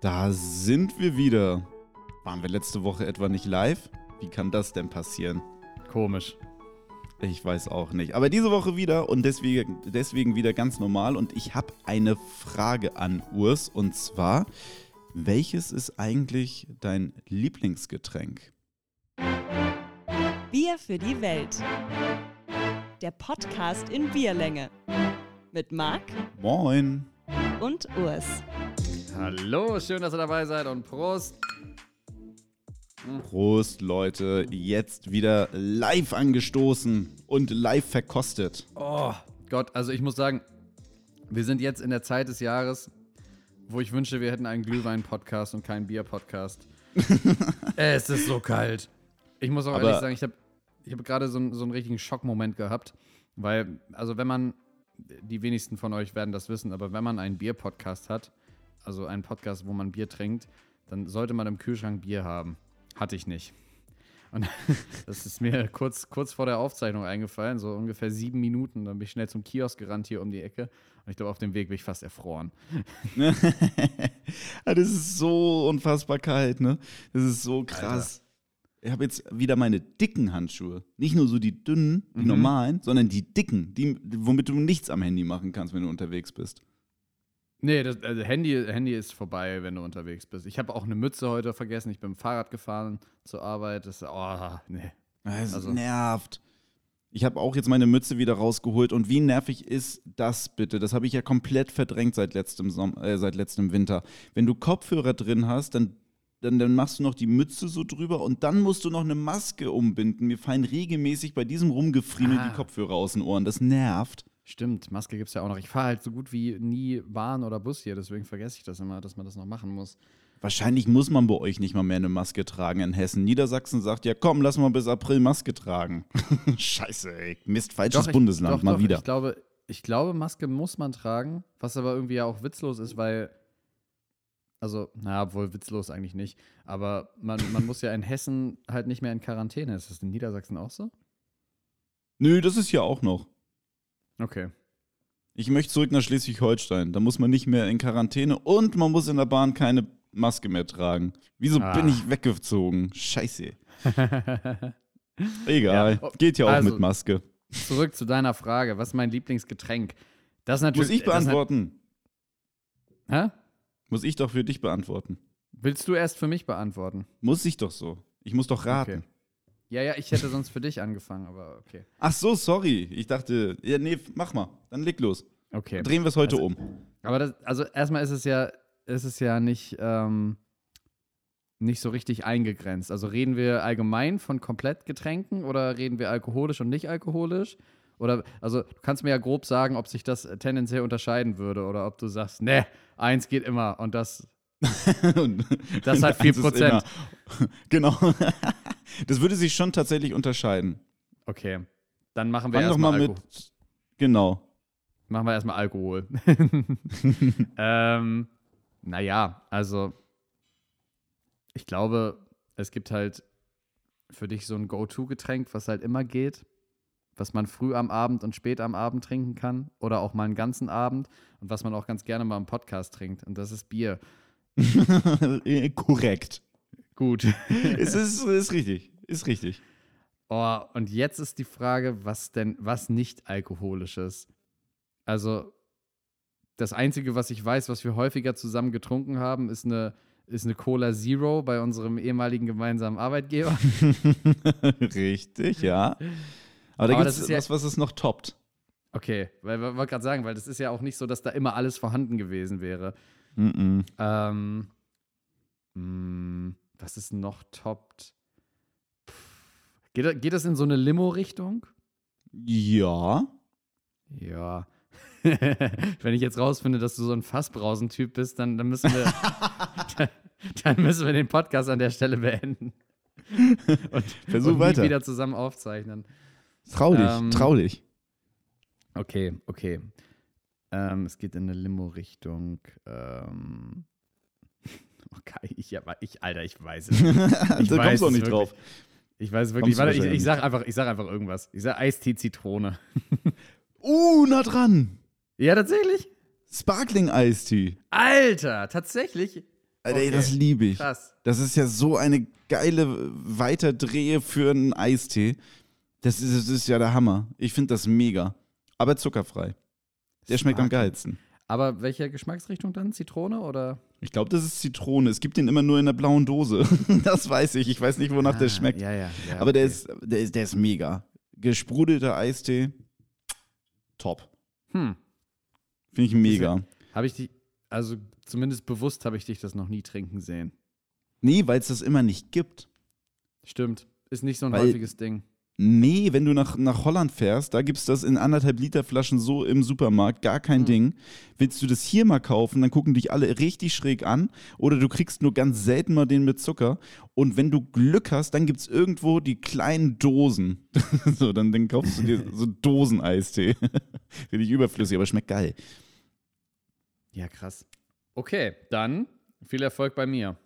Da sind wir wieder. Waren wir letzte Woche etwa nicht live? Wie kann das denn passieren? Komisch. Ich weiß auch nicht. Aber diese Woche wieder und deswegen, deswegen wieder ganz normal. Und ich habe eine Frage an Urs. Und zwar, welches ist eigentlich dein Lieblingsgetränk? Bier für die Welt. Der Podcast in Bierlänge. Mit Marc Moin. und Urs. Hallo, schön, dass ihr dabei seid und Prost. Prost, Leute. Jetzt wieder live angestoßen und live verkostet. Oh Gott, also ich muss sagen, wir sind jetzt in der Zeit des Jahres, wo ich wünsche, wir hätten einen Glühwein-Podcast und keinen Bier-Podcast. es ist so kalt. Ich muss auch Aber- ehrlich sagen, ich habe ich hab gerade so, so einen richtigen Schockmoment gehabt, weil, also wenn man, die wenigsten von euch werden das wissen, aber wenn man einen Bier-Podcast hat, also einen Podcast, wo man Bier trinkt, dann sollte man im Kühlschrank Bier haben. Hatte ich nicht. Und das ist mir kurz, kurz vor der Aufzeichnung eingefallen, so ungefähr sieben Minuten. Dann bin ich schnell zum Kiosk gerannt hier um die Ecke. Und ich glaube, auf dem Weg bin ich fast erfroren. Das ist so unfassbar kalt, ne? Das ist so krass. Ich habe jetzt wieder meine dicken Handschuhe. Nicht nur so die dünnen, die Mhm. normalen, sondern die dicken, die, womit du nichts am Handy machen kannst, wenn du unterwegs bist. Nee, das, also Handy, Handy ist vorbei, wenn du unterwegs bist. Ich habe auch eine Mütze heute vergessen. Ich bin mit dem Fahrrad gefahren zur Arbeit. Das, oh, nee. Es Also- nervt. Ich habe auch jetzt meine Mütze wieder rausgeholt und wie nervig ist das bitte? Das habe ich ja komplett verdrängt seit letztem, Som äh, seit letztem Winter. Wenn du Kopfhörer drin hast, dann, dann, dann machst du noch die Mütze so drüber und dann musst du noch eine Maske umbinden. Mir fallen regelmäßig bei diesem Rumgefriemel Ah. die Kopfhörer aus den Ohren. Das nervt. Stimmt, Maske gibt es ja auch noch. Ich fahre halt so gut wie nie Bahn oder Bus hier, deswegen vergesse ich das immer, dass man das noch machen muss. Wahrscheinlich muss man bei euch nicht mal mehr eine Maske tragen in Hessen. Niedersachsen sagt ja, komm, lass mal bis April Maske tragen. Scheiße, ey. Mist, falsches Doch, ich- Bundesland, doch, mal doch, wieder. Ich glaube, ich glaube, Maske muss man tragen, was aber irgendwie ja auch witzlos ist, weil. Also, naja, obwohl witzlos eigentlich nicht. Aber man, man muss ja in Hessen halt nicht mehr in Quarantäne. Ist das in Niedersachsen auch so? Nö, das ist hier auch noch. Okay. Ich möchte zurück nach Schleswig-Holstein. Da muss man nicht mehr in Quarantäne und man muss in der Bahn keine Maske mehr tragen. Wieso Ah. bin ich weggezogen? Scheiße. Egal. Ja, Geht ja auch also- mit Maske. Zurück zu deiner Frage. Was ist mein Lieblingsgetränk? Das natürlich. Muss ich beantworten? Hä? Muss ich doch für dich beantworten. Willst du erst für mich beantworten? Muss ich doch so. Ich muss doch raten. Okay. Ja, ja, ich hätte sonst für dich angefangen, aber okay. Ach so, sorry. Ich dachte, ja, nee, mach mal. Dann leg los. Okay. Drehen wir es heute Also- um. Aber das, also erstmal ist es ja, ist es ja nicht, ähm, nicht so richtig eingegrenzt. Also reden wir allgemein von komplett Getränken oder reden wir alkoholisch und nicht alkoholisch? Oder, also du kannst mir ja grob sagen, ob sich das tendenziell unterscheiden würde oder ob du sagst, ne, eins geht immer und das, Das hat viel Eins ist Prozent. immer- Genau. Das würde sich schon tatsächlich unterscheiden. okay. Dann machen wir erstmal mal Alko mit. Genau. machen wir erstmal Alkohol. ähm, naja, also ich glaube, es gibt halt für dich so ein Go-To-Getränk, was halt immer geht, was man früh am Abend und spät am Abend trinken kann oder auch mal einen ganzen Abend und was man auch ganz gerne mal im Podcast trinkt. Und das ist Bier. Äh, Korrekt. Gut. es ist, ist richtig. Ist richtig. Oh, und jetzt ist die Frage, was denn, was nicht alkoholisches? Also, das Einzige, was ich weiß, was wir häufiger zusammen getrunken haben, ist eine, ist eine Cola Zero bei unserem ehemaligen gemeinsamen Arbeitgeber. richtig, ja. Aber da gibt das es ist ja- was, was es noch toppt. Okay, weil ich wollte gerade sagen, weil das ist ja auch nicht so, dass da immer alles vorhanden gewesen wäre. Mm Ähm, mh, was ist noch toppt? Geht, geht das in so eine Limo-Richtung? Ja. Ja. Wenn ich jetzt rausfinde, dass du so ein Fassbrausen-Typ bist, dann, dann müssen wir dann, dann müssen wir den Podcast an der Stelle beenden. Und, Versuch und weiter. wieder zusammen aufzeichnen. Trau dich, Ähm, trau dich. Okay, okay. Ähm, es geht in eine Limo-Richtung. Ähm, okay, ich, ja, ich, Alter, ich weiß es nicht. da weiß kommst du auch es nicht wirklich. drauf. Ich weiß wirklich. Kommst du Warte, ich, ich, sag einfach, ich sag einfach irgendwas. Ich sag Eistee Zitrone. Uh, nah dran. Ja, tatsächlich? Sparkling Eistee. Alter, tatsächlich? Alter, ey, Okay. das liebe ich. Krass. Das ist ja so eine geile Weiterdrehe für einen Eistee. Das ist, das ist ja der Hammer. Ich finde das mega. Aber zuckerfrei. Der schmeckt am geilsten. Aber welche Geschmacksrichtung dann? Zitrone oder? Ich glaube, das ist Zitrone. Es gibt den immer nur in der blauen Dose. das weiß ich. Ich weiß nicht, wonach der Ah, schmeckt. Ja, ja. ja Aber der, okay. ist, der, ist, der ist mega. Gesprudelter Eistee. Top. Hm. Finde ich mega. Habe ich dich, also zumindest bewusst habe ich dich das noch nie trinken sehen. Nee, weil es das immer nicht gibt. Stimmt. Ist nicht so ein Weil- häufiges Ding. Nee, wenn du nach, nach Holland fährst, da gibt es das in anderthalb Liter Flaschen so im Supermarkt, gar kein Hm. Ding. Willst du das hier mal kaufen, dann gucken dich alle richtig schräg an. Oder du kriegst nur ganz selten mal den mit Zucker. Und wenn du Glück hast, dann gibt es irgendwo die kleinen Dosen. so, dann, dann kaufst du dir so Dosen-Eistee. Finde ich überflüssig, aber schmeckt geil. Ja, krass. Okay, dann viel Erfolg bei mir.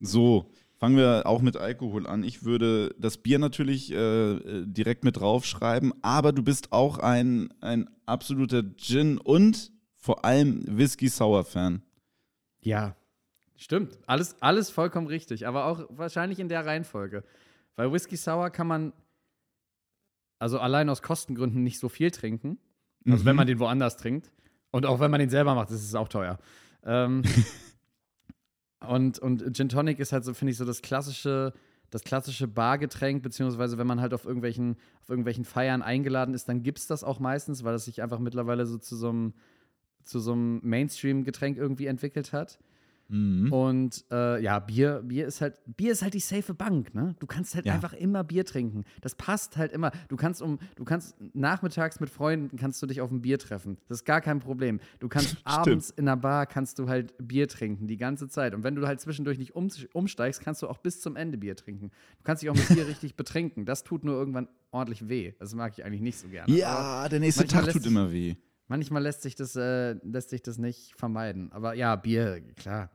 So, fangen wir auch mit Alkohol an. Ich würde das Bier natürlich äh, äh, direkt mit draufschreiben, aber du bist auch ein, ein absoluter Gin und vor allem Whisky Sour Fan. Ja, stimmt. Alles, alles vollkommen richtig, aber auch wahrscheinlich in der Reihenfolge. Weil Whisky Sour kann man, also allein aus Kostengründen, nicht so viel trinken. Also wenn man den woanders trinkt. Und auch wenn man den selber macht, ist es auch teuer. Ähm, und, und Gin Tonic ist halt so, finde ich, so das klassische, das klassische Bargetränk, beziehungsweise wenn man halt auf irgendwelchen, auf irgendwelchen Feiern eingeladen ist, dann gibt es das auch meistens, weil es sich einfach mittlerweile so zu so einem, zu so einem Mainstream-Getränk irgendwie entwickelt hat. Mhm. Und äh, ja, Bier, Bier ist halt, Bier ist halt die safe Bank, ne? Du kannst halt Ja. einfach immer Bier trinken. Das passt halt immer. Du kannst um, du kannst nachmittags mit Freunden kannst du dich auf ein Bier treffen. Das ist gar kein Problem. Du kannst abends in der Bar kannst du halt Bier trinken, die ganze Zeit. Und wenn du halt zwischendurch nicht um, umsteigst, kannst du auch bis zum Ende Bier trinken. Du kannst dich auch mit Bier richtig betrinken. Das tut nur irgendwann ordentlich weh. Das mag ich eigentlich nicht so gerne. Aber Ja, der nächste Tag tut immer weh. Manchmal lässt sich das, äh, lässt sich das nicht vermeiden. Aber ja, Bier, klar.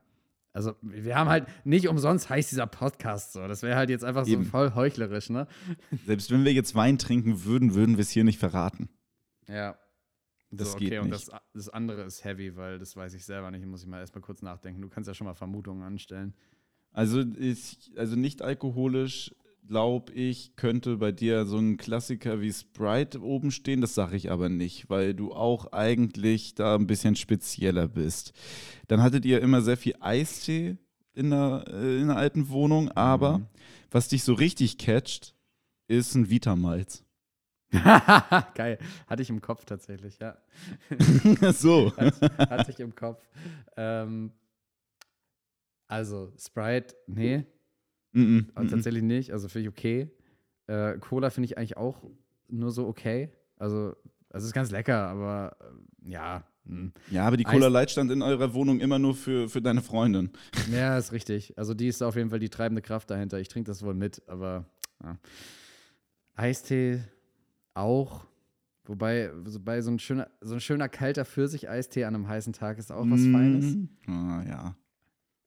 Also, wir haben halt nicht umsonst heißt dieser Podcast so. Das wäre halt jetzt einfach so Eben. voll heuchlerisch, ne? Selbst wenn wir jetzt Wein trinken würden, würden wir es hier nicht verraten. Ja. Das so, geht okay, und nicht. das, das andere ist heavy, weil das weiß ich selber nicht. Muss ich mal erstmal kurz nachdenken. Du kannst ja schon mal Vermutungen anstellen. Also, ich, also nicht alkoholisch, glaube ich, könnte bei dir so ein Klassiker wie Sprite oben stehen. Das sage ich aber nicht, weil du auch eigentlich da ein bisschen spezieller bist. Dann hattet ihr immer sehr viel Eistee in der, äh, in der alten Wohnung, aber Mhm. was dich so richtig catcht, ist ein Vitamalz. Geil. Hatte ich im Kopf tatsächlich, ja. so. Hatte ich im Kopf. Ähm, also, Sprite, nee. Aber mhm. tatsächlich nicht, also finde ich okay. Äh, Cola finde ich eigentlich auch nur so okay. Also, also ist ganz lecker, aber äh, ja. hm. Ja, aber die Cola Light stand in eurer Wohnung immer nur für, für deine Freundin. Ja, ist richtig. Also die ist auf jeden Fall die treibende Kraft dahinter. Ich trinke das wohl mit, aber ja. Eistee auch. Wobei, so bei so ein schöner, so ein schöner kalter Pfirsich-Eistee an einem heißen Tag ist auch was Feines. Mhm. Ah, ja.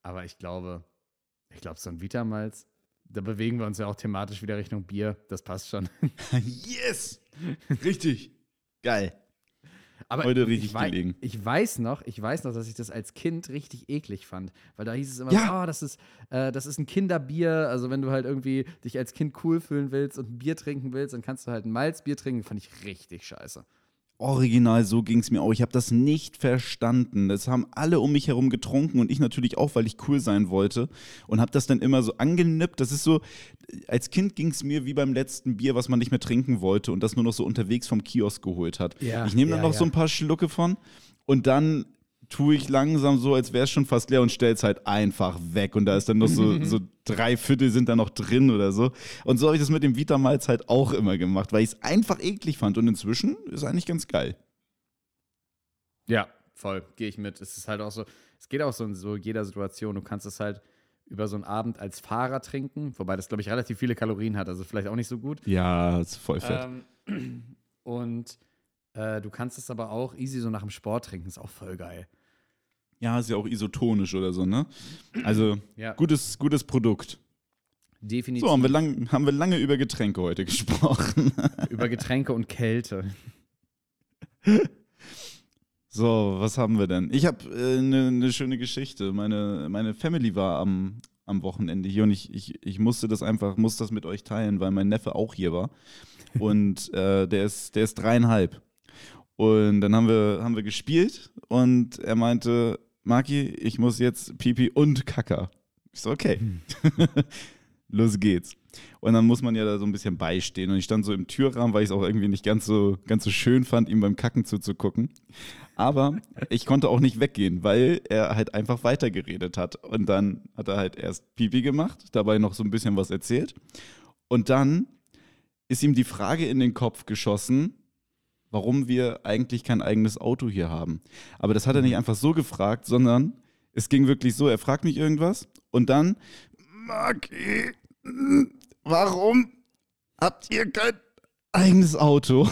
Aber ich glaube, ich glaube, so ein Vitamalz, da bewegen wir uns ja auch thematisch wieder Richtung Bier. Das passt schon. Yes! Richtig. Geil. Aber Heute richtig ich gelegen. Ich weiß noch, ich weiß noch, dass ich das als Kind richtig eklig fand, weil da hieß es immer, Ja. so, oh, das ist, äh, das ist ein Kinderbier. Also wenn du halt irgendwie dich als Kind cool fühlen willst und ein Bier trinken willst, dann kannst du halt ein Malzbier trinken. Fand ich richtig scheiße. Original, so ging es mir auch. Ich habe das nicht verstanden. Das haben alle um mich herum getrunken und ich natürlich auch, weil ich cool sein wollte. Und habe das dann immer so angenippt. Das ist so, als Kind ging es mir wie beim letzten Bier, was man nicht mehr trinken wollte und das nur noch so unterwegs vom Kiosk geholt hat. Ja, ich nehme dann ja, noch so ja. ein paar Schlucke von und dann tue ich langsam so, als wäre es schon fast leer und stell's halt einfach weg. Und da ist dann noch so, so drei Viertel sind da noch drin oder so. Und so habe ich das mit dem Vitamalz halt auch immer gemacht, weil ich es einfach eklig fand. Und inzwischen ist eigentlich ganz geil. Ja, voll, gehe ich mit. Es ist halt auch so, es geht auch so in so jeder Situation. Du kannst es halt über so einen Abend als Fahrer trinken, wobei das, glaube ich, relativ viele Kalorien hat, also vielleicht auch nicht so gut. Ja, ist voll fett. Ähm, und äh, du kannst es aber auch easy so nach dem Sport trinken, ist auch voll geil. Ja, ist ja auch isotonisch oder so, ne? Also, Ja, gutes, gutes Produkt. definitiv. So, haben wir, lang, haben wir lange über Getränke heute gesprochen. über Getränke und Kälte. So, was haben wir denn? Ich habe eine äh, ne, ne schöne Geschichte. Meine, meine Family war am, am Wochenende hier und ich, ich, ich musste das einfach, muss das mit euch teilen, weil mein Neffe auch hier war. Und äh, der, ist, der ist dreieinhalb. Und dann haben wir, haben wir gespielt und er meinte, Maki, ich muss jetzt Pipi und Kaka. Ich so, okay. Hm. Los geht's. Und dann muss man ja da so ein bisschen beistehen. Und ich stand so im Türrahmen, weil ich es auch irgendwie nicht ganz so, ganz so schön fand, ihm beim Kacken zuzugucken. Aber ich konnte auch nicht weggehen, weil er halt einfach weitergeredet hat. Und dann hat er halt erst Pipi gemacht, dabei noch so ein bisschen was erzählt. Und dann ist ihm die Frage in den Kopf geschossen, warum wir eigentlich kein eigenes Auto hier haben. Aber das hat er nicht einfach so gefragt, sondern es ging wirklich so, er fragt mich irgendwas und dann, Maki, warum habt ihr kein eigenes Auto?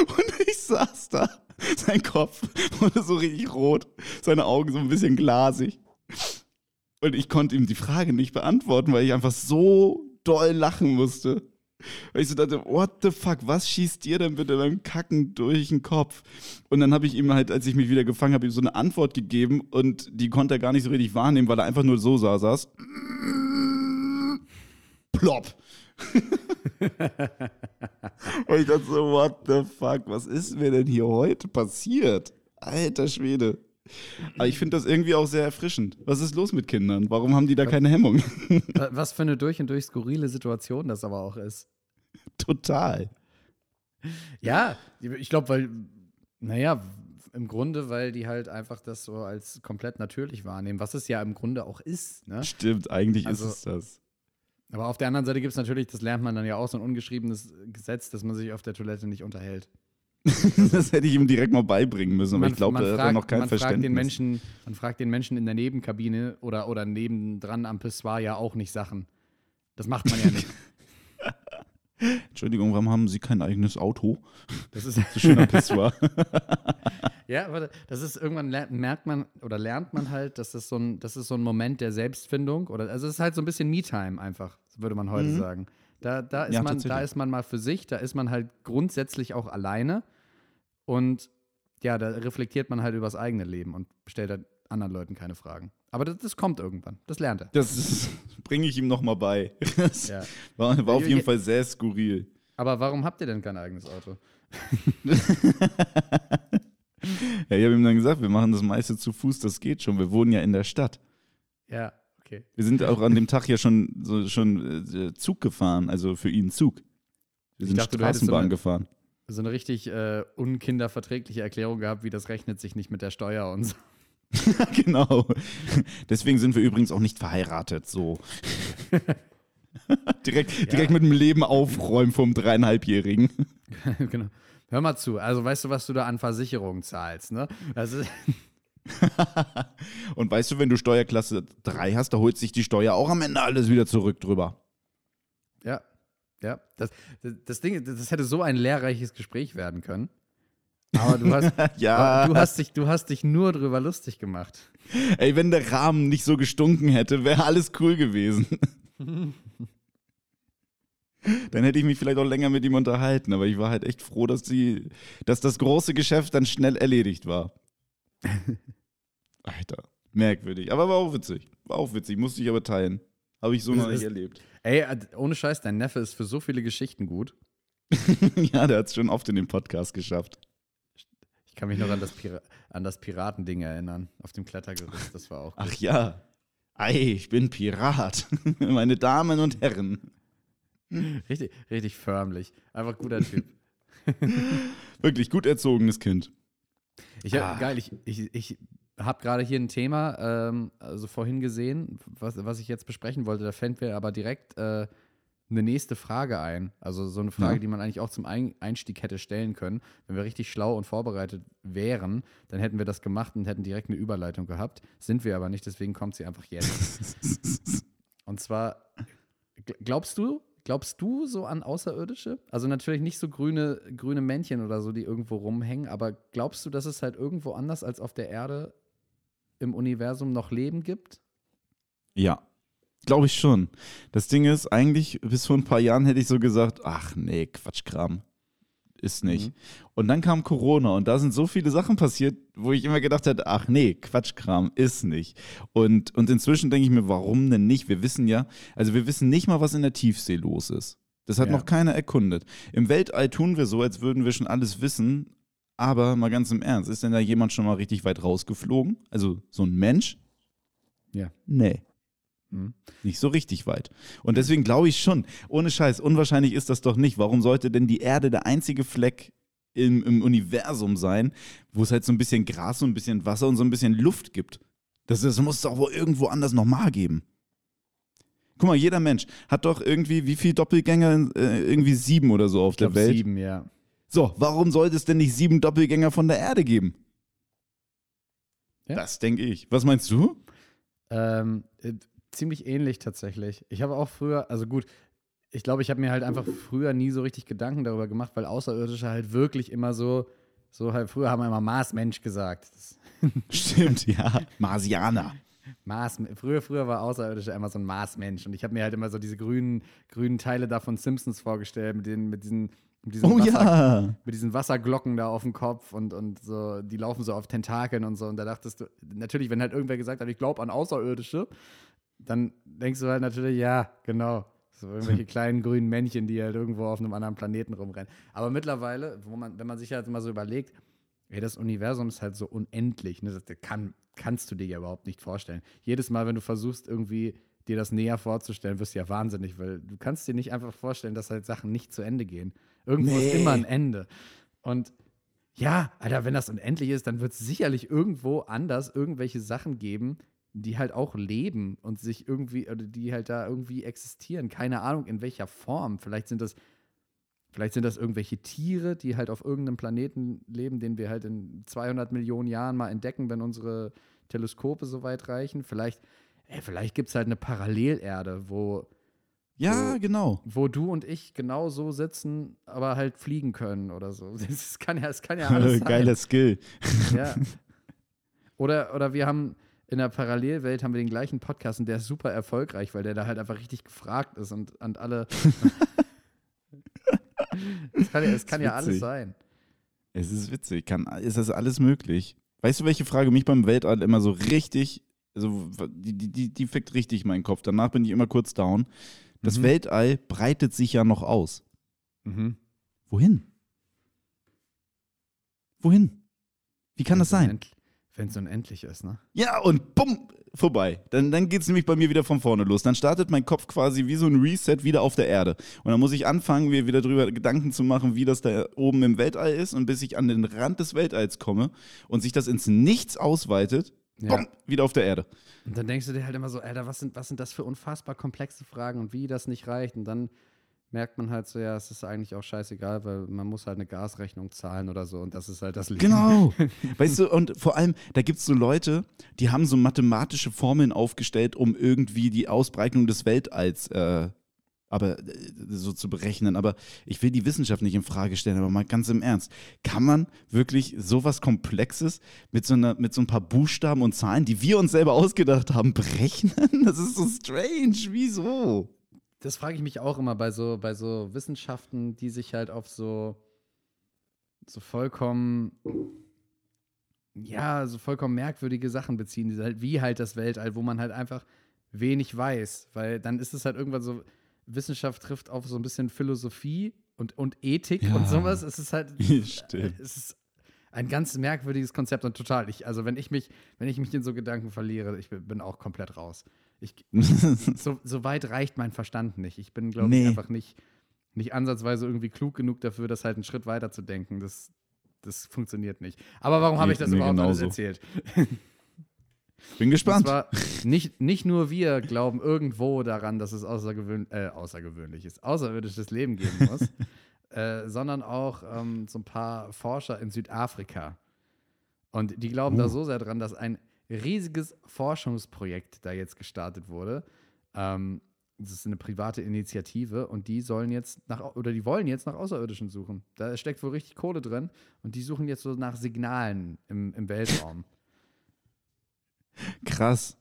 und ich saß da, sein Kopf wurde so richtig rot, seine Augen so ein bisschen glasig. Und ich konnte ihm die Frage nicht beantworten, weil ich einfach so doll lachen musste. Weil ich so dachte, what the fuck, was schießt dir denn bitte beim Kacken durch den Kopf? Und dann habe ich ihm halt, als ich mich wieder gefangen habe, ihm so eine Antwort gegeben und die konnte er gar nicht so richtig wahrnehmen, weil er einfach nur so sah, saß. Plopp. und ich dachte so, what the fuck, was ist mir denn hier heute passiert? Alter Schwede. Aber ich finde das irgendwie auch sehr erfrischend. Was ist los mit Kindern? Warum haben die da keine Hemmung? Was für eine durch und durch skurrile Situation das aber auch ist. Total. Ja, ich glaube, weil, naja, im Grunde, weil die halt einfach das so als komplett natürlich wahrnehmen, was es ja im Grunde auch ist. Ne? Stimmt, eigentlich also, ist es das. Aber auf der anderen Seite gibt es natürlich, das lernt man dann ja auch, so ein ungeschriebenes Gesetz, dass man sich auf der Toilette nicht unterhält. das hätte ich ihm direkt mal beibringen müssen, aber man, ich glaube, er hat noch kein man Verständnis. Fragt den Menschen, man fragt den Menschen in der Nebenkabine oder, oder nebendran am Pissoir ja auch nicht Sachen. Das macht man ja nicht. Entschuldigung, warum haben Sie kein eigenes Auto? Das ist so schön am Pissoir. ja, aber das ist irgendwann merkt man oder lernt man halt, dass das so ein, das ist so ein Moment der Selbstfindung oder also es ist halt so ein bisschen Me-Time einfach, würde man heute mhm. sagen. Da, da, ist ja, man, da ist man mal für sich, da ist man halt grundsätzlich auch alleine. Und ja, da reflektiert man halt über das eigene Leben und stellt halt anderen Leuten keine Fragen. Aber das, das kommt irgendwann. Das lernt er. Das bringe ich ihm nochmal bei. Das ja. war, war auf jeden Fall sehr skurril. Aber warum habt ihr denn kein eigenes Auto? ja, ich habe ihm dann gesagt, wir machen das meiste zu Fuß, das geht schon. Wir wohnen ja in der Stadt. Ja, okay. Wir sind auch an dem Tag ja schon, so, schon äh, Zug gefahren, also für ihn Zug. Wir sind dachte, Straßenbahn so gefahren. So eine richtig äh, unkinderverträgliche Erklärung gehabt, wie das rechnet sich nicht mit der Steuer und so. genau. Deswegen sind wir übrigens auch nicht verheiratet, so. direkt ja. direkt mit dem Leben aufräumen vom dreieinhalbjährigen. genau. Hör mal zu, also weißt du, was du da an Versicherungen zahlst, ne? Also Und weißt du, wenn du Steuerklasse 3 hast, da holt sich die Steuer auch am Ende alles wieder zurück drüber. Ja, ja. Das, das, Ding, das hätte so ein lehrreiches Gespräch werden können. Aber du hast, ja. du hast, dich, du hast dich nur drüber lustig gemacht. Ey, wenn der Rahmen nicht so gestunken hätte, wäre alles cool gewesen. dann hätte ich mich vielleicht auch länger mit ihm unterhalten, aber ich war halt echt froh, dass, die, dass das große Geschäft dann schnell erledigt war. Alter, merkwürdig. Aber war auch witzig. War auch witzig, musste ich aber teilen. Habe ich so noch nicht erlebt. Ey, äh, ohne Scheiß, dein Neffe ist für so viele Geschichten gut. ja, der hat es schon oft in dem Podcast geschafft. Ich kann mich noch an das, Pira an das Piratending erinnern, auf dem Klettergerüst. Das war auch. Gut. Ach ja. Ei, ich bin Pirat. Meine Damen und Herren. Richtig, richtig förmlich. Einfach guter Typ. Wirklich gut erzogenes Kind. Ich hab, ah. Geil, ich, ich, ich habe gerade hier ein Thema, ähm, also vorhin gesehen, was, was ich jetzt besprechen wollte. Da fällt mir aber direkt äh, eine nächste Frage ein. Also so eine Frage, ja. die man eigentlich auch zum Einstieg hätte stellen können. Wenn wir richtig schlau und vorbereitet wären, dann hätten wir das gemacht und hätten direkt eine Überleitung gehabt. Sind wir aber nicht, deswegen kommt sie einfach jetzt. und zwar, glaubst du, Glaubst du so an Außerirdische? Also natürlich nicht so grüne, grüne Männchen oder so, die irgendwo rumhängen, aber glaubst du, dass es halt irgendwo anders als auf der Erde im Universum noch Leben gibt? Ja, glaube ich schon. Das Ding ist, eigentlich bis vor ein paar Jahren hätte ich so gesagt, ach nee, Quatschkram. ist nicht. Und dann kam Corona und da sind so viele Sachen passiert, wo ich immer gedacht hätte, ach nee, Quatschkram, ist nicht. Und, und inzwischen denke ich mir, warum denn nicht? Wir wissen ja, also wir wissen nicht mal, was in der Tiefsee los ist. Das hat Ja. noch keiner erkundet. Im Weltall tun wir so, als würden wir schon alles wissen, aber mal ganz im Ernst, ist denn da jemand schon mal richtig weit rausgeflogen? Also so ein Mensch? Ja. Nee. Mhm. Nicht so richtig weit. Und deswegen glaube ich schon, ohne Scheiß, unwahrscheinlich ist das doch nicht. Warum sollte denn die Erde der einzige Fleck im, im Universum sein, wo es halt so ein bisschen Gras und ein bisschen Wasser und so ein bisschen Luft gibt? Das, das muss es doch wohl irgendwo anders nochmal geben. Guck mal, jeder Mensch hat doch irgendwie, wie viele Doppelgänger? Äh, irgendwie sieben oder so auf Ich der Welt. sieben, ja. So, warum sollte es denn nicht sieben Doppelgänger von der Erde geben? Ja. Das denke ich. Was meinst du? Ähm, äh, ziemlich ähnlich tatsächlich. Ich habe auch früher, also gut, ich glaube, ich habe mir halt einfach früher nie so richtig Gedanken darüber gemacht, weil Außerirdische halt wirklich immer so, so halt, früher haben wir immer Marsmensch gesagt. Stimmt, ja. Marsianer. Mars, früher, früher war Außerirdische immer so ein Marsmensch und ich habe mir halt immer so diese grünen, grünen Teile da von Simpsons vorgestellt, mit, den, mit diesen, mit diesen Oh Wasser, ja. mit diesen Wasserglocken da auf dem Kopf und, und so, die laufen so auf Tentakeln und so. Und da dachtest du, natürlich, wenn halt irgendwer gesagt hat, ich glaube an Außerirdische, dann denkst du halt natürlich, ja, genau. So irgendwelche kleinen grünen Männchen, die halt irgendwo auf einem anderen Planeten rumrennen. Aber mittlerweile, wo man, wenn man sich halt mal so überlegt, ey, das Universum ist halt so unendlich, ne? Das kann, kannst du dir ja überhaupt nicht vorstellen. Jedes Mal, wenn du versuchst, irgendwie dir das näher vorzustellen, wirst du ja wahnsinnig, weil du kannst dir nicht einfach vorstellen, dass halt Sachen nicht zu Ende gehen. Irgendwo ist Nee. immer ein Ende. Und ja, Alter, wenn das unendlich ist, dann wird es sicherlich irgendwo anders irgendwelche Sachen geben, die halt auch leben und sich irgendwie, oder die halt da irgendwie existieren. Keine Ahnung, in welcher Form. Vielleicht sind das, vielleicht sind das irgendwelche Tiere, die halt auf irgendeinem Planeten leben, den wir halt in 200 Millionen Jahren mal entdecken, wenn unsere Teleskope so weit reichen. Vielleicht, ey, vielleicht gibt es halt eine Parallelerde, wo, Ja, So. genau. wo du und ich genau so sitzen, aber halt fliegen können oder so. Das kann ja, das kann ja alles sein. Geiler Skill. Ja. Oder, oder wir haben in der Parallelwelt haben wir den gleichen Podcast und der ist super erfolgreich, weil der da halt einfach richtig gefragt ist und, und alle. Es kann, ja, kann ja alles sein. Es ist witzig. Kann, ist das alles möglich? Weißt du, welche Frage mich beim Weltall immer so richtig, also die, die, die, fickt richtig meinen Kopf. Danach bin ich immer kurz down. Das Mhm. Weltall breitet sich ja noch aus. Mhm. Wohin? Wohin? Wie kann das sein? Wenn es unendlich ist, ne? Ja, und bumm, vorbei. Dann, dann geht es nämlich bei mir wieder von vorne los. Dann startet mein Kopf quasi wie so ein Reset wieder auf der Erde. Und dann muss ich anfangen, mir wieder drüber Gedanken zu machen, wie das da oben im Weltall ist. Und bis ich an den Rand des Weltalls komme und sich das ins Nichts ausweitet, Ja. bumm, wieder auf der Erde. Und dann denkst du dir halt immer so, Alter, was sind, was sind das für unfassbar komplexe Fragen und wie das nicht reicht. Und dann merkt man halt so, ja, es ist eigentlich auch scheißegal, weil man muss halt eine Gasrechnung zahlen oder so. Und das ist halt das Leben. Genau. weißt du, und vor allem, da gibt es so Leute, die haben so mathematische Formeln aufgestellt, um irgendwie die Ausbreitung des Weltalls äh, aber äh, so zu berechnen. Aber ich will die Wissenschaft nicht in Frage stellen, aber mal ganz im Ernst. Kann man wirklich sowas Komplexes mit so, einer, mit so ein paar Buchstaben und Zahlen, die wir uns selber ausgedacht haben, berechnen? Das ist so strange. Wieso? Das frage ich mich auch immer bei so, bei so Wissenschaften, die sich halt auf so, so vollkommen, ja, so vollkommen merkwürdige Sachen beziehen, halt, wie halt das Weltall, wo man halt einfach wenig weiß. Weil dann ist es halt irgendwann so, Wissenschaft trifft auf so ein bisschen Philosophie und, und Ethik Ja. und sowas. Es ist halt, Stimmt. es ist ein ganz merkwürdiges Konzept und total. Ich, also wenn ich mich, wenn ich mich in so Gedanken verliere, ich bin, auch komplett raus. Ich, so, so weit reicht mein Verstand nicht. Ich bin, glaube Nee. ich, einfach nicht, nicht ansatzweise irgendwie klug genug dafür, das halt einen Schritt weiter zu denken. Das, das funktioniert nicht. Aber warum habe ich das überhaupt alles genauso. erzählt? Bin Und gespannt. zwar, nicht, nicht nur wir glauben irgendwo daran, dass es außergewöhn äh, außergewöhnliches, außerirdisches Leben geben muss, äh, sondern auch ähm, so ein paar Forscher in Südafrika. Und die glauben da Uh. so sehr dran, dass ein riesiges Forschungsprojekt da jetzt gestartet wurde. Ähm, das ist eine private Initiative und die sollen jetzt nach, oder die wollen jetzt nach Außerirdischen suchen. Da steckt wohl richtig Kohle drin und die suchen jetzt so nach Signalen im, im Weltraum. Krass.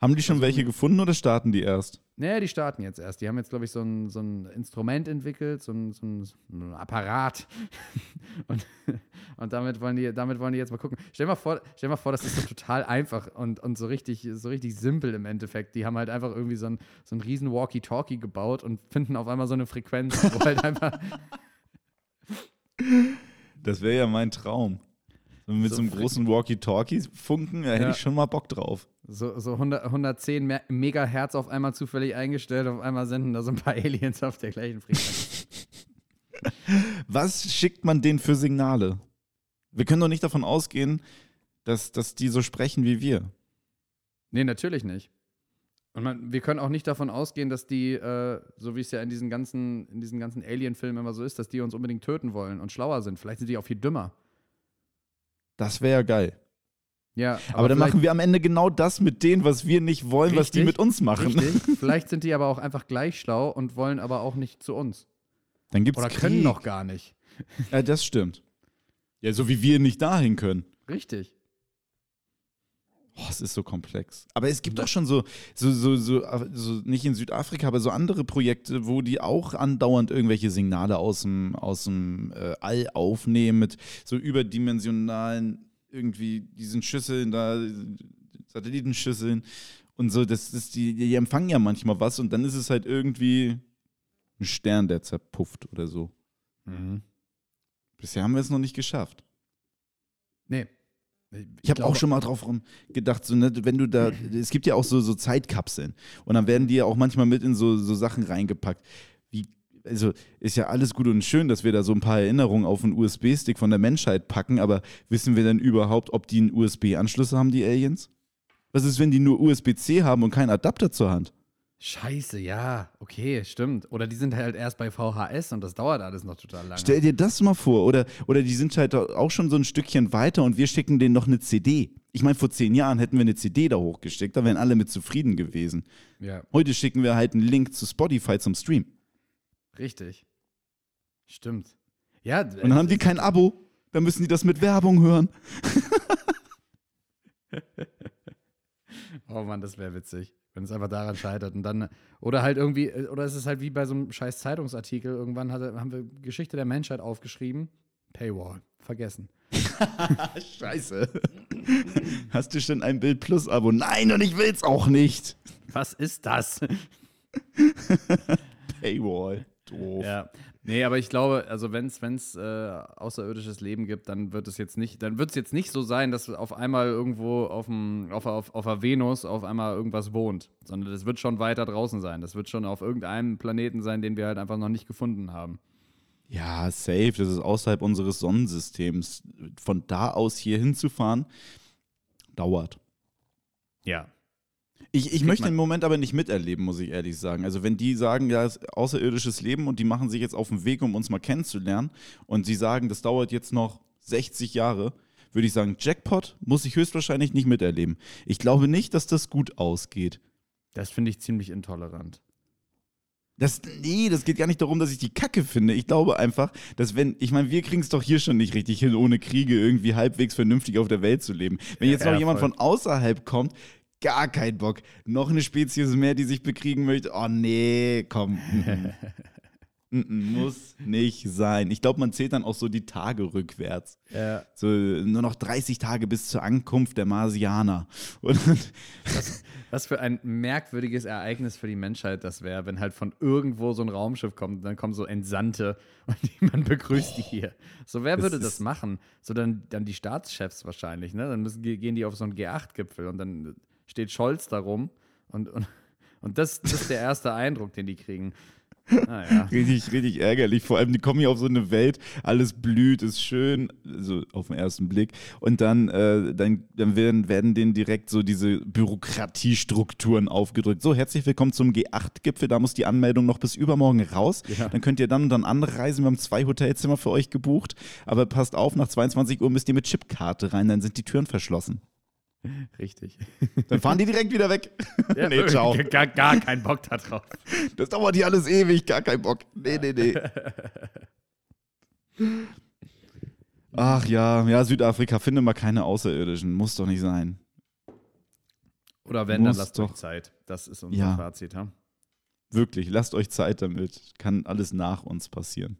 Haben die schon welche gefunden oder starten die erst? Nee, die starten jetzt erst. Die haben jetzt, glaube ich, so ein, so ein Instrument entwickelt, so ein, so ein, so ein Apparat. und, und damit, wollen die, damit wollen die jetzt mal gucken. Stell dir mal vor, stell dir mal vor das ist so total einfach und, und so, richtig, so richtig simpel im Endeffekt. Die haben halt einfach irgendwie so ein, so ein riesen Walkie-Talkie gebaut und finden auf einmal so eine Frequenz, wo halt einfach. Das wäre ja mein Traum. So mit so, So einem großen Walkie-Talkie-Funken, da hätte Ja. ich schon mal Bock drauf. So, so 100, 110 Me- Megahertz auf einmal zufällig eingestellt, auf einmal senden da so ein paar Aliens auf der gleichen Frequenz. Was schickt man denen für Signale? Wir können doch nicht davon ausgehen, dass, dass die so sprechen wie wir. Nee, natürlich nicht. Und man, wir können auch nicht davon ausgehen, dass die, äh, so wie es ja in diesen ganzen, in diesen ganzen Alien-Filmen immer so ist, dass die uns unbedingt töten wollen und schlauer sind. Vielleicht sind die auch viel dümmer. Das wäre ja geil. Ja, Aber, dann vielleicht- machen wir am Ende genau das mit denen, was wir nicht wollen, was die Richtig, mit uns machen. Richtig. Vielleicht sind die aber auch einfach gleich schlau und wollen aber auch nicht zu uns. Dann gibt's Oder Krieg. können noch gar nicht. Ja, das stimmt. Ja, so wie wir nicht dahin können. Richtig. Oh, es ist so komplex. Aber es gibt doch schon so, so, so, so, so, nicht in Südafrika, aber so andere Projekte, wo die auch andauernd irgendwelche Signale aus dem, aus dem äh, All aufnehmen mit so überdimensionalen, irgendwie diesen Schüsseln da, Satellitenschüsseln und so. Das ist die, die empfangen ja manchmal was und dann ist es halt irgendwie ein Stern, der zerpufft oder so. Mhm. Bisher haben wir es noch nicht geschafft. Nee. Ich habe auch schon mal drauf rum gedacht, so, ne, wenn du da, es gibt ja auch so, so Zeitkapseln und dann werden die ja auch manchmal mit in so, so Sachen reingepackt. Wie, also ist ja alles gut und schön, dass wir da so ein paar Erinnerungen auf einen USB-Stick von der Menschheit packen, aber wissen wir denn überhaupt, ob die einen USB-Anschluss haben, die Aliens? Was ist, wenn die nur USB-C haben und keinen Adapter zur Hand? Scheiße, ja, okay, stimmt. Oder die sind halt erst bei VHS und das dauert alles noch total lange. Stell dir das mal vor. Oder, oder die sind halt auch schon so ein Stückchen weiter und wir schicken denen noch eine CD. Ich meine, vor zehn Jahren hätten wir eine CD da hochgeschickt, da wären alle mit zufrieden gewesen. ja, Heute schicken wir halt einen Link zu Spotify zum Stream. richtig. Stimmt. Ja, Und dann haben die kein Abo. Dann müssen die das mit Werbung hören. Oh Mann, das wäre witzig, wenn es einfach daran scheitert. Und dann, oder halt irgendwie, oder es ist halt wie bei so einem scheiß Zeitungsartikel, irgendwann hatte, haben wir Geschichte der Menschheit aufgeschrieben. Paywall, vergessen. Scheiße. Hast du schon ein Bild Plus Abo? Nein, und ich will's auch nicht. Was ist das? Paywall. Doof. Ja. Nee, aber ich glaube, also wenn es äh, außerirdisches Leben gibt, dann wird es jetzt nicht, dann wird es jetzt nicht so sein, dass auf einmal irgendwo auf, dem, auf, auf, auf der Venus auf einmal irgendwas wohnt, sondern das wird schon weiter draußen sein. Das wird schon auf irgendeinem Planeten sein, den wir halt einfach noch nicht gefunden haben. Ja, safe. Das ist außerhalb unseres Sonnensystems. Von da aus hier hinzufahren, dauert. Ja. Ich, ich möchte den Moment aber nicht miterleben, muss ich ehrlich sagen. Also wenn die sagen, ja, es ist außerirdisches Leben und die machen sich jetzt auf den Weg, um uns mal kennenzulernen und sie sagen, das dauert jetzt noch 60 Jahre, würde ich sagen, Jackpot muss ich höchstwahrscheinlich nicht miterleben. Ich glaube nicht, dass das gut ausgeht. Das finde ich ziemlich intolerant. Das, nee, das geht gar nicht darum, dass ich die Kacke finde. Ich glaube einfach, dass wenn, ich meine, wir kriegen es doch hier schon nicht richtig hin, ohne Kriege irgendwie halbwegs vernünftig auf der Welt zu leben. Wenn jetzt Ja, noch jemand voll. von außerhalb kommt, gar kein Bock. Noch eine Spezies mehr, die sich bekriegen möchte. Oh nee, komm. Muss nicht sein. Ich glaube, man zählt dann auch so die Tage rückwärts. Ja. So nur noch 30 Tage bis zur Ankunft der Marsianer. Dann, Was für ein merkwürdiges Ereignis für die Menschheit das wäre, wenn halt von irgendwo so ein Raumschiff kommt und dann kommen so Entsandte und man begrüßt die hier. So, wer Das würde das ist- machen? So, dann, dann die Staatschefs wahrscheinlich, ne? Dann müssen, gehen die auf so einen G8-Gipfel und dann steht Scholz da rum und, und, und das, das ist der erste Eindruck, den die kriegen. Naja. Richtig, richtig ärgerlich. Vor allem, die kommen hier auf so eine Welt, alles blüht, ist schön, so auf den ersten Blick. Und dann, äh, dann, dann werden, werden denen direkt so diese Bürokratiestrukturen aufgedrückt. So, herzlich willkommen zum G8-Gipfel. Da muss die Anmeldung noch bis übermorgen raus. Ja. Dann könnt ihr dann und dann anreisen. Wir haben zwei Hotelzimmer für euch gebucht. Aber passt auf, nach 22 Uhr müsst ihr mit Chipkarte rein, dann sind die Türen verschlossen. Richtig. Dann fahren die direkt wieder weg. Ja, nee, ciao. Gar, gar keinen Bock da drauf. Das dauert hier alles ewig, gar kein Bock. Nee, nee, nee. Ach ja, ja, Südafrika, finde mal keine Außerirdischen. Muss doch nicht sein. Oder wenn, dann Muss lasst doch. euch Zeit. Das ist unser Ja. Fazit, ha? Wirklich, lasst euch Zeit damit. Kann alles nach uns passieren.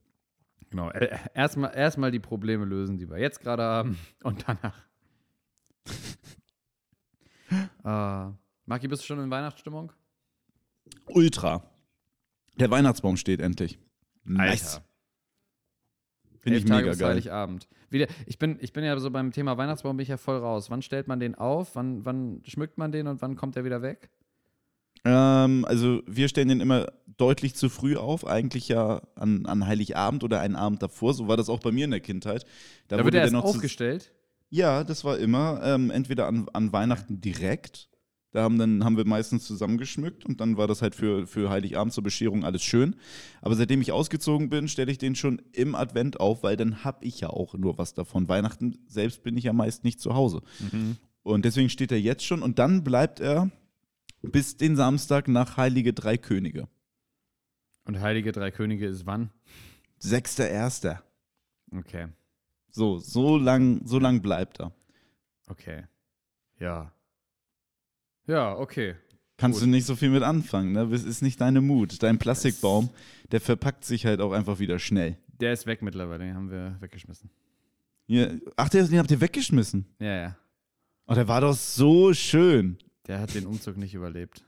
Genau. Äh, Erstmal erst mal die Probleme lösen, die wir jetzt gerade haben. Und danach. Äh, Maki, bist du schon in Weihnachtsstimmung? Ultra. Der Weihnachtsbaum steht endlich. Nice. Finde ich Tage mega geil. Heiligabend. Wieder, ich, bin, ich bin ja so beim Thema Weihnachtsbaum bin ich ja voll raus. Wann stellt man den auf? Wann, wann schmückt man den und wann kommt er wieder weg? Ähm, also wir stellen den immer deutlich zu früh auf, eigentlich ja an, an Heiligabend oder einen Abend davor. So war das auch bei mir in der Kindheit. Da, wird wurde er der erst aufgestellt. Ja, das war immer ähm, entweder an, an Weihnachten direkt. Da haben, dann, haben wir meistens zusammengeschmückt und dann war das halt für, für Heiligabend zur Bescherung alles schön. Aber seitdem ich ausgezogen bin, stelle ich den schon im Advent auf, weil dann habe ich ja auch nur was davon. Weihnachten selbst bin ich ja meist nicht zu Hause. Und deswegen steht er jetzt schon und dann bleibt er bis den Samstag nach Heilige Drei Könige. Und Heilige Drei Könige ist wann? Sechster Erster. Okay. So, so lang, so lang bleibt er. Okay. Ja. Ja, okay. Kannst Gut. du nicht so viel mit anfangen, ne? Das ist nicht deine Mut. Dein Plastikbaum, der verpackt sich halt auch einfach wieder schnell. Der ist weg mittlerweile, den haben wir weggeschmissen. Hier, ach, den habt ihr weggeschmissen. Ja, ja. Oh, der war doch so schön. Der hat den Umzug nicht überlebt.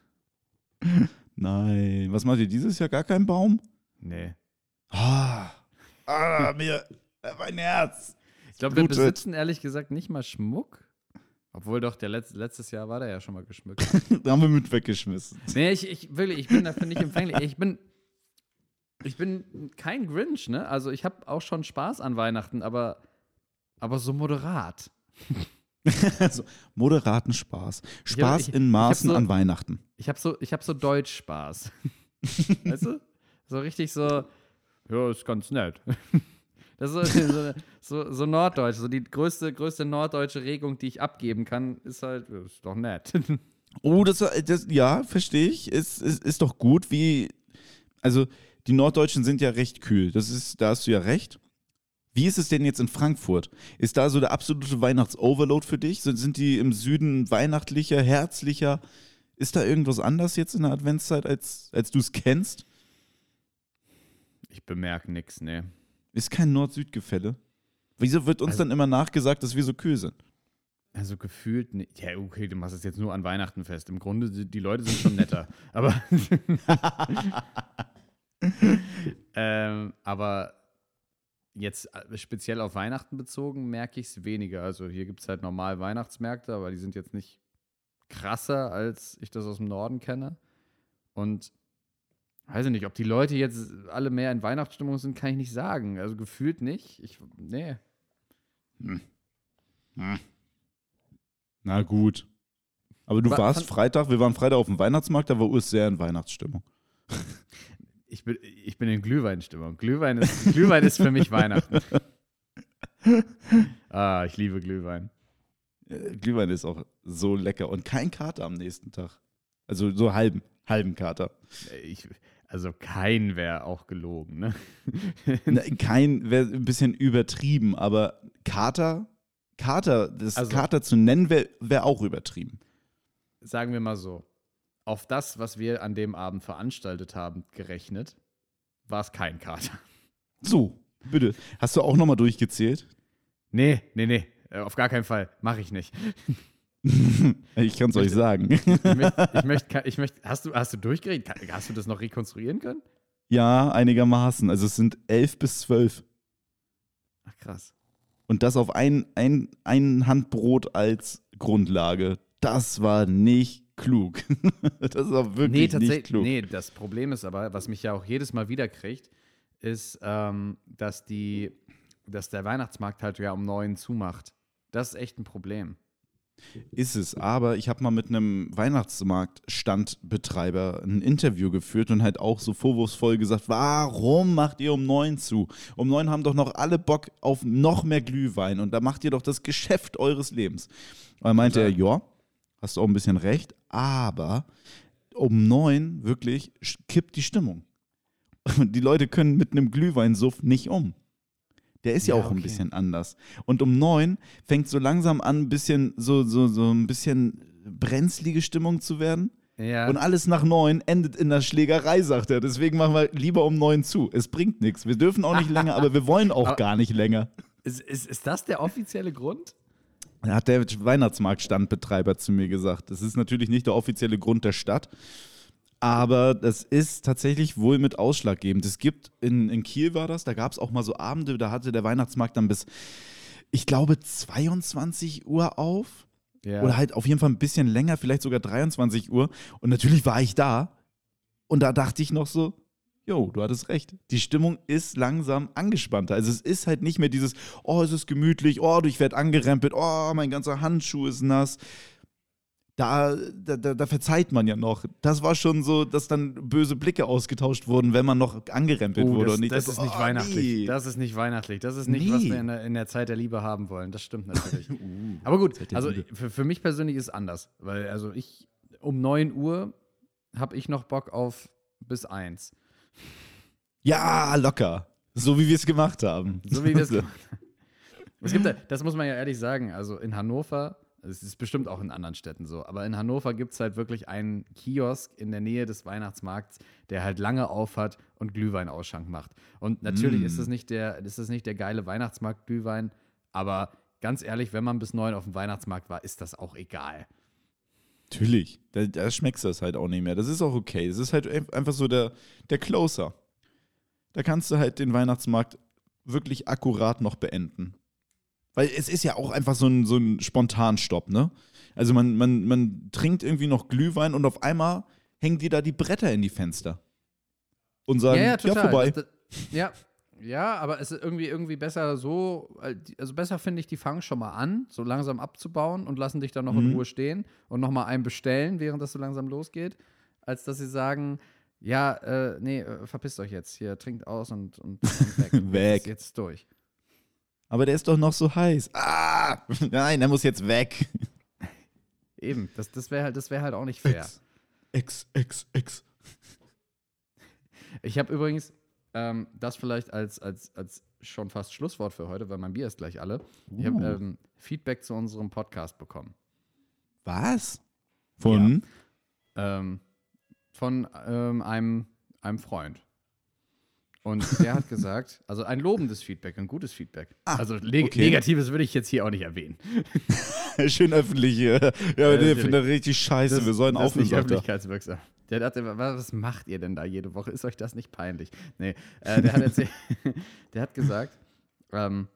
Nein. Was macht ihr dieses Jahr? Gar keinen Baum? Nee. Ah, ah mir, mein Herz. Ich glaube, wir Blutet. besitzen ehrlich gesagt nicht mal Schmuck. Obwohl doch, der Letz letztes Jahr war der ja schon mal geschmückt. Da haben wir mit weggeschmissen. nee, ich, ich, wirklich, ich bin dafür nicht empfänglich. Ich bin, ich bin kein Grinch, ne? Also ich habe auch schon Spaß an Weihnachten, aber, aber so moderat. also, moderaten Spaß. Spaß ich- in ich hab Maßen so- an Weihnachten. Ich habe so, ich hab so Deutsch-Spaß. weißt du? So richtig so, ja, ist ganz nett. Das ist so, so, so, norddeutsch. So die größte, größte norddeutsche Regung, die ich abgeben kann, ist halt, ist doch nett. Oh, das, das ja, verstehe ich. Ist, ist, ist doch gut, wie. Also, die Norddeutschen sind ja recht kühl. Das ist, da hast du ja recht. Wie ist es denn jetzt in Frankfurt? Ist da so der absolute Weihnachts-Overload für dich? Sind, sind die im Süden weihnachtlicher, herzlicher? Ist da irgendwas anders jetzt in der Adventszeit, als, als du es kennst? Ich bemerke nichts, ne. Ist kein Nord-Süd-Gefälle? Wieso wird uns Also- dann immer nachgesagt, dass wir so kühl sind? Also gefühlt, ne, ja, okay, du machst es jetzt nur an Weihnachten fest. Im Grunde, die die Leute sind schon netter. aber, ähm, aber jetzt äh, speziell auf Weihnachten bezogen, merke ich es weniger. Also hier gibt es halt normal Weihnachtsmärkte, aber die sind jetzt nicht krasser, als ich das aus dem Norden kenne. Und weiß ich nicht, ob die Leute jetzt alle mehr in Weihnachtsstimmung sind, kann ich nicht sagen. Also gefühlt nicht. Ich, nee. Na gut. Aber du Wa- warst Freitag, wir waren Freitag auf dem Weihnachtsmarkt, da war Urs sehr in Weihnachtsstimmung. Ich bin, ich bin in Glühweinstimmung. Glühwein ist, Glühwein ist für mich Weihnachten. Ah, ich liebe Glühwein. Äh, Glühwein ist auch so lecker und kein Kater am nächsten Tag. Also so halben, halben Kater. Ich, also kein wäre auch gelogen, ne? Na, kein, wäre ein bisschen übertrieben, aber Kater, Kater, das Also- Kater zu nennen, wäre wär auch übertrieben. Sagen wir mal so. Auf das, was wir an dem Abend veranstaltet haben, gerechnet, war es kein Kater. So, bitte. Hast du auch nochmal durchgezählt? Nee, nee, nee. äh, Auf gar keinen Fall. Mache ich nicht. Ich kann es euch sagen. Ich möchte, ich möchte, ich möchte, hast du, hast du durchgeredet? Kann- Hast du das noch rekonstruieren können? Ja, einigermaßen. Also es sind elf bis zwölf. Ach, krass. Und das auf ein, ein, ein Handbrot als Grundlage. Das war nicht klug. das war Nee, wirklich nicht tatsächlich. klug. Nee, das Problem ist aber, was mich ja auch jedes Mal wieder kriegt, ist, ähm, dass die, dass der Weihnachtsmarkt halt ja um neun zumacht. Das ist echt ein Problem. Ist es, aber ich habe mal mit einem Weihnachtsmarktstandbetreiber ein Interview geführt und halt auch so vorwurfsvoll gesagt, warum macht ihr um neun zu? Um neun haben doch noch alle Bock auf noch mehr Glühwein und da macht ihr doch das Geschäft eures Lebens. Und dann meinte er, ja, hast du auch ein bisschen recht, aber um neun wirklich kippt die Stimmung. Die Leute können mit einem Glühweinsuff nicht um. Der ist ja, Ja, auch ein okay. bisschen anders. Und um neun fängt so langsam an, ein bisschen so, so, so ein bisschen brenzlige Stimmung zu werden. Ja. Und alles nach neun endet in der Schlägerei, sagt er. Deswegen machen wir lieber um neun zu. Es bringt nichts. Wir dürfen auch nicht länger, aber wir wollen auch Aber- gar nicht länger. Ist, ist, ist das der offizielle Grund? Hat der Weihnachtsmarktstandbetreiber zu mir gesagt. Das ist natürlich nicht der offizielle Grund der Stadt, aber das ist tatsächlich wohl mit ausschlaggebend. Es gibt, in, in Kiel war das, da gab es auch mal so Abende, da hatte der Weihnachtsmarkt dann bis, ich glaube, 22 Uhr auf. Ja. Oder halt auf jeden Fall ein bisschen länger, vielleicht sogar 23 Uhr. Und natürlich war ich da. Und da dachte ich noch so, jo, du hattest recht. Die Stimmung ist langsam angespannter. Also es ist halt nicht mehr dieses, oh, es ist gemütlich, oh, ich werde angerempelt, oh, mein ganzer Handschuh ist nass. Da, da, da, verzeiht man ja noch. Das war schon so, dass dann böse Blicke ausgetauscht wurden, wenn man noch angerempelt Oh, wurde. das, nicht das so, ist nicht oh, weihnachtlich. nee. Das ist nicht weihnachtlich. Das ist nicht, was Nee. wir in der, in der Zeit der Liebe haben wollen. Das stimmt natürlich. Uh, Aber gut, also für, für mich persönlich ist es anders. Weil, also ich, um 9 Uhr habe ich noch Bock auf bis 1. Ja, locker. So wie wir es gemacht haben. So wie wir es gemacht haben. Es gibt, das muss man ja ehrlich sagen, also in Hannover, es ist bestimmt auch in anderen Städten so, aber in Hannover gibt es halt wirklich einen Kiosk in der Nähe des Weihnachtsmarkts, der halt lange aufhat und Glühweinausschank macht. Und natürlich Mm. ist es nicht der, ist es nicht der geile Weihnachtsmarkt-Glühwein, aber ganz ehrlich, wenn man bis neun auf dem Weihnachtsmarkt war, ist das auch egal. Natürlich. Da, da schmeckst du das halt auch nicht mehr. Das ist auch okay. Das ist halt ein- einfach so der, der Closer. Da kannst du halt den Weihnachtsmarkt wirklich akkurat noch beenden. Weil es ist ja auch einfach so ein, so ein Spontanstopp, ne? Also man, man, man trinkt irgendwie noch Glühwein und auf einmal hängen die da die Bretter in die Fenster. Und sagen, ja, vorbei. Das, das, ja, ja, aber es ist irgendwie, irgendwie besser so, also besser finde ich, die fangen schon mal an, so langsam abzubauen und lassen dich dann noch in Mhm. Ruhe stehen und nochmal einen bestellen, während das so langsam losgeht, als dass sie sagen, ja, äh, nee, äh, verpisst euch jetzt, hier, trinkt aus und, und, und weg. Weg. Jetzt, jetzt durch. Aber der ist doch noch so heiß. Ah! Nein, der muss jetzt weg. Eben, das, das wäre halt, das wär halt auch nicht fair. X, X, X. Ich habe übrigens ähm, das vielleicht als, als, als schon fast Schlusswort für heute, weil mein Bier ist gleich alle. Ich habe Uh. ähm, Feedback zu unserem Podcast bekommen. Was? Von? ähm, von ähm, einem, einem Freund. Und der hat gesagt, also ein lobendes Feedback, ein gutes Feedback. Ah, also neg okay. negatives würde ich jetzt hier auch nicht erwähnen. Schön öffentlich hier. Ja, Ja, nee, finde das richtig scheiße. Wir sollen das ist aufhören. nicht öffentlichkeitswirksam. Der dachte, was was macht ihr denn da jede Woche? Ist euch das nicht peinlich? Nee, äh, der, hat erzählt, der hat gesagt, ähm,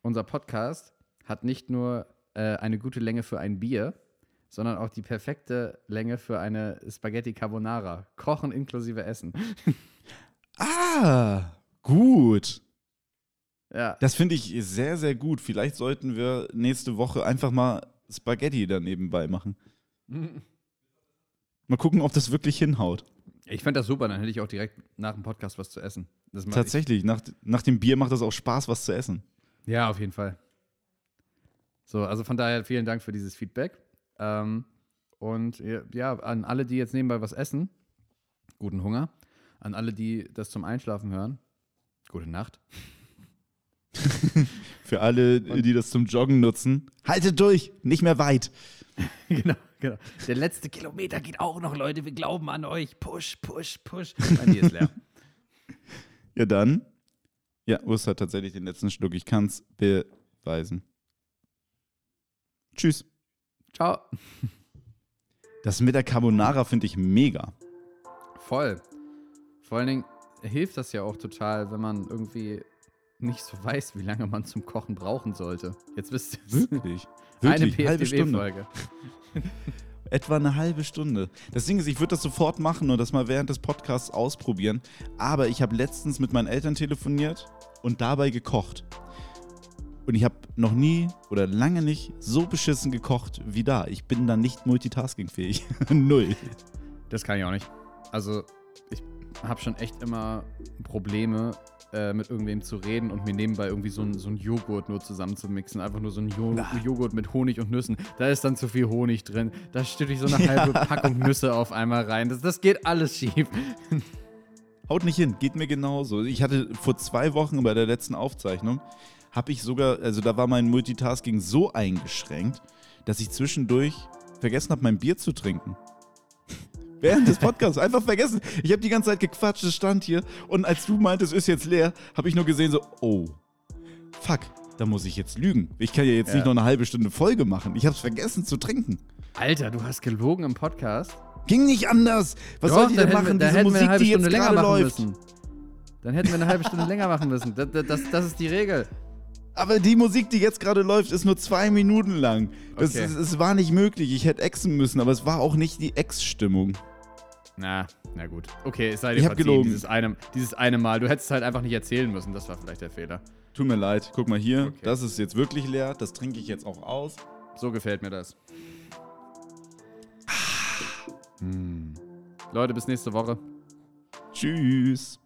unser Podcast hat nicht nur äh, eine gute Länge für ein Bier, sondern auch die perfekte Länge für eine Spaghetti Carbonara. Kochen inklusive Essen. Ah, gut. Ja, Das finde ich sehr, sehr gut. Vielleicht sollten wir nächste Woche einfach mal Spaghetti da nebenbei machen. Mal gucken, ob das wirklich hinhaut. ich fände das super, dann hätte ich auch direkt nach dem Podcast was zu essen. Tatsächlich, nach, nach dem Bier macht das auch Spaß, was zu essen. Ja, auf jeden Fall. So, also von daher vielen Dank für dieses Feedback. Ähm, und ja, an alle, die jetzt nebenbei was essen, guten Hunger. An alle, die das zum Einschlafen hören, gute Nacht. Für alle, die das zum Joggen nutzen, haltet durch, nicht mehr weit. genau, genau. Der letzte Kilometer geht auch noch, Leute. Wir glauben an euch. Push, push, push. Mein Bier ist leer. Ja, dann. Ja, Urs hat tatsächlich den letzten Schluck. Ich kann es beweisen. Tschüss. Ciao. Das mit der Carbonara finde ich mega. Voll. Vor allen Dingen hilft das ja auch total, wenn man irgendwie nicht so weiß, wie lange man zum Kochen brauchen sollte. Jetzt wisst ihr es. Wirklich. Eine Wirklich, halbe Stunde. Etwa eine halbe Stunde. Das Ding ist, ich würde das sofort machen und das mal während des Podcasts ausprobieren. Aber ich habe letztens mit meinen Eltern telefoniert und dabei gekocht. Und ich habe noch nie oder lange nicht so beschissen gekocht wie da. Ich bin da nicht multitaskingfähig. Null. Das kann ich auch nicht. Also, habe schon echt immer Probleme, äh, mit irgendwem zu reden und mir nebenbei irgendwie so ein, so Joghurt nur zusammenzumixen. Einfach nur so ein jo Joghurt mit Honig und Nüssen. Da ist dann zu viel Honig drin. Da stütte ich so eine halbe Packung Nüsse auf einmal rein. Das, das geht alles schief. Haut nicht hin, geht mir genauso. Ich hatte vor zwei Wochen bei der letzten Aufzeichnung, habe ich sogar, also da war mein Multitasking so eingeschränkt, dass ich zwischendurch vergessen habe, mein Bier zu trinken. Während des Podcasts. Einfach vergessen. Ich habe die ganze Zeit gequatscht, es stand hier. Und als du meintest, es ist jetzt leer, habe ich nur gesehen, so, oh, fuck, da muss ich jetzt lügen. Ich kann ja jetzt Ja. nicht noch eine halbe Stunde Folge machen. Ich habe es vergessen zu trinken. Alter, du hast gelogen im Podcast? Ging nicht anders. Was Doch, ihr dann denn wir- machen? da Diese hätten wir Musik, eine halbe die jetzt Stunde länger läuft. müssen. Dann hätten wir eine halbe Stunde länger machen müssen. Das, das, das ist die Regel. Aber die Musik, die jetzt gerade läuft, ist nur zwei Minuten lang. Das, Okay. ist, es war nicht möglich. Ich hätte exen müssen, aber es war auch nicht die Ex-Stimmung. Na, na gut. Okay, es sei dir Ich hab verziehen, gelogen. Dieses eine, dieses eine Mal. Du hättest es halt einfach nicht erzählen müssen. Das war vielleicht der Fehler. Tut mir leid. Guck mal hier. Okay. Das ist jetzt wirklich leer. Das trinke ich jetzt auch aus. So gefällt mir das. Hm. Leute, bis nächste Woche. Tschüss.